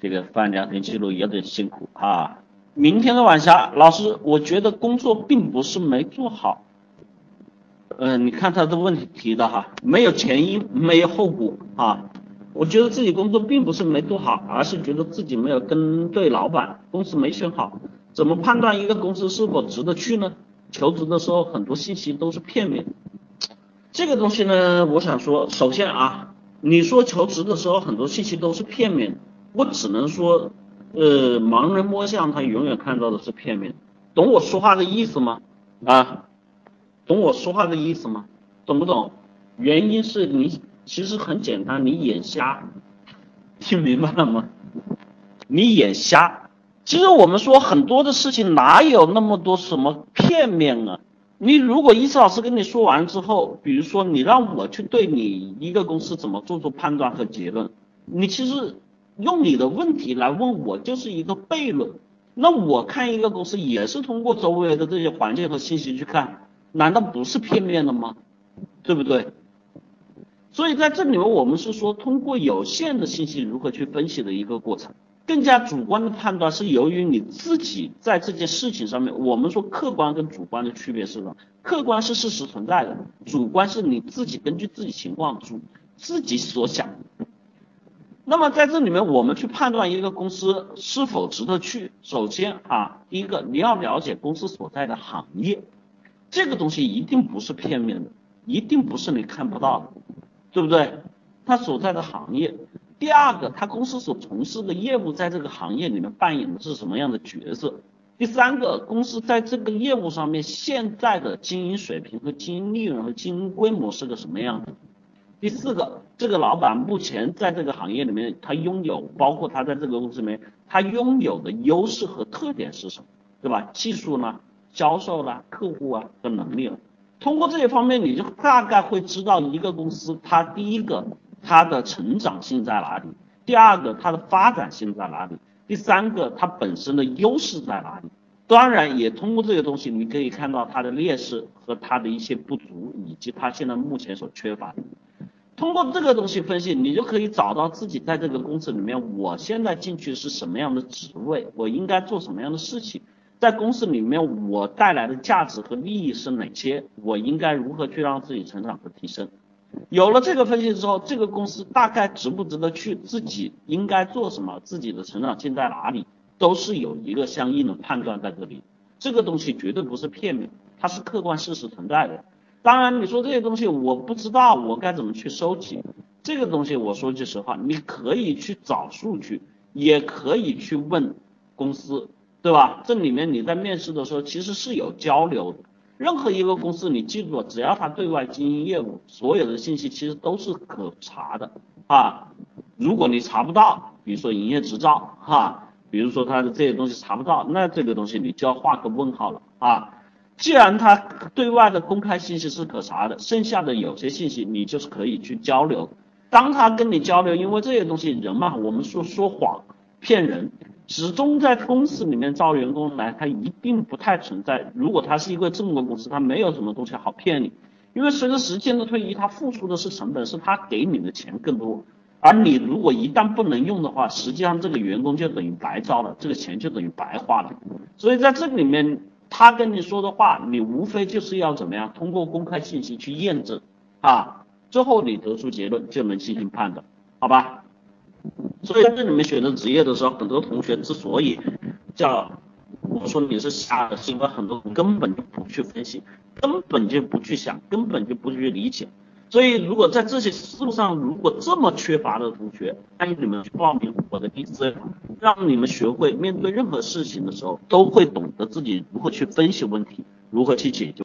这个翻聊天记录有点辛苦啊。明天的晚霞老师，我觉得工作并不是没做好。嗯，你看他的问题提的哈，没有前因，没有后果啊。我觉得自己工作并不是没做好，而是觉得自己没有跟对老板，公司没选好。怎么判断一个公司是否值得去呢？求职的时候很多信息都是片面。这个东西呢，我想说，首先啊，你说求职的时候很多信息都是片面的，我只能说，呃，盲人摸象，他永远看到的是片面。懂我说话的意思吗？啊？懂我说话的意思吗？懂不懂？原因是你其实很简单，你眼瞎，听明白了吗？你眼瞎。其实我们说很多的事情哪有那么多什么片面啊？你如果一次老师跟你说完之后，比如说你让我去对你一个公司怎么做出判断和结论，你其实用你的问题来问我就是一个悖论。那我看一个公司也是通过周围的这些环境和信息去看。难道不是片面的吗？对不对？所以在这里面，我们是说通过有限的信息如何去分析的一个过程。更加主观的判断是由于你自己在这件事情上面，我们说客观跟主观的区别是什么？客观是事实存在的，主观是你自己根据自己情况主自己所想。那么在这里面，我们去判断一个公司是否值得去，首先啊，第一个你要了解公司所在的行业。这个东西一定不是片面的，一定不是你看不到的，对不对？他所在的行业，第二个，他公司所从事的业务在这个行业里面扮演的是什么样的角色？第三个，公司在这个业务上面现在的经营水平和经营利润和经营规模是个什么样的？第四个，这个老板目前在这个行业里面，他拥有包括他在这个公司里面，他拥有的优势和特点是什么？对吧？技术呢？销售啦，客户啊的能力了，通过这些方面，你就大概会知道一个公司它第一个它的成长性在哪里，第二个它的发展性在哪里，第三个它本身的优势在哪里。当然，也通过这些东西，你可以看到它的劣势和它的一些不足，以及它现在目前所缺乏的。通过这个东西分析，你就可以找到自己在这个公司里面，我现在进去是什么样的职位，我应该做什么样的事情。在公司里面，我带来的价值和利益是哪些？我应该如何去让自己成长和提升？有了这个分析之后，这个公司大概值不值得去？自己应该做什么？自己的成长性在哪里？都是有一个相应的判断在这里。这个东西绝对不是片面，它是客观事实存在的。当然，你说这些东西我不知道，我该怎么去收集？这个东西我说句实话，你可以去找数据，也可以去问公司。对吧？这里面你在面试的时候其实是有交流的。任何一个公司，你记住，只要他对外经营业务，所有的信息其实都是可查的啊。如果你查不到，比如说营业执照哈，比如说他的这些东西查不到，那这个东西你就要画个问号了啊。既然他对外的公开信息是可查的，剩下的有些信息你就是可以去交流。当他跟你交流，因为这些东西人嘛，我们说说谎骗人。始终在公司里面招员工来，他一定不太存在。如果他是一个正规公司，他没有什么东西好骗你，因为随着时间的推移，他付出的是成本，是他给你的钱更多。而你如果一旦不能用的话，实际上这个员工就等于白招了，这个钱就等于白花了。所以在这个里面，他跟你说的话，你无非就是要怎么样，通过公开信息去验证啊，最后你得出结论就能进行判断，好吧？所以在这里面选择职业的时候，很多同学之所以叫我说你是瞎的，是因为很多根本就不去分析，根本就不去想，根本就不去理解。所以如果在这些思路上如果这么缺乏的同学，欢迎你们去报名我的 D C，让你们学会面对任何事情的时候，都会懂得自己如何去分析问题，如何去解决。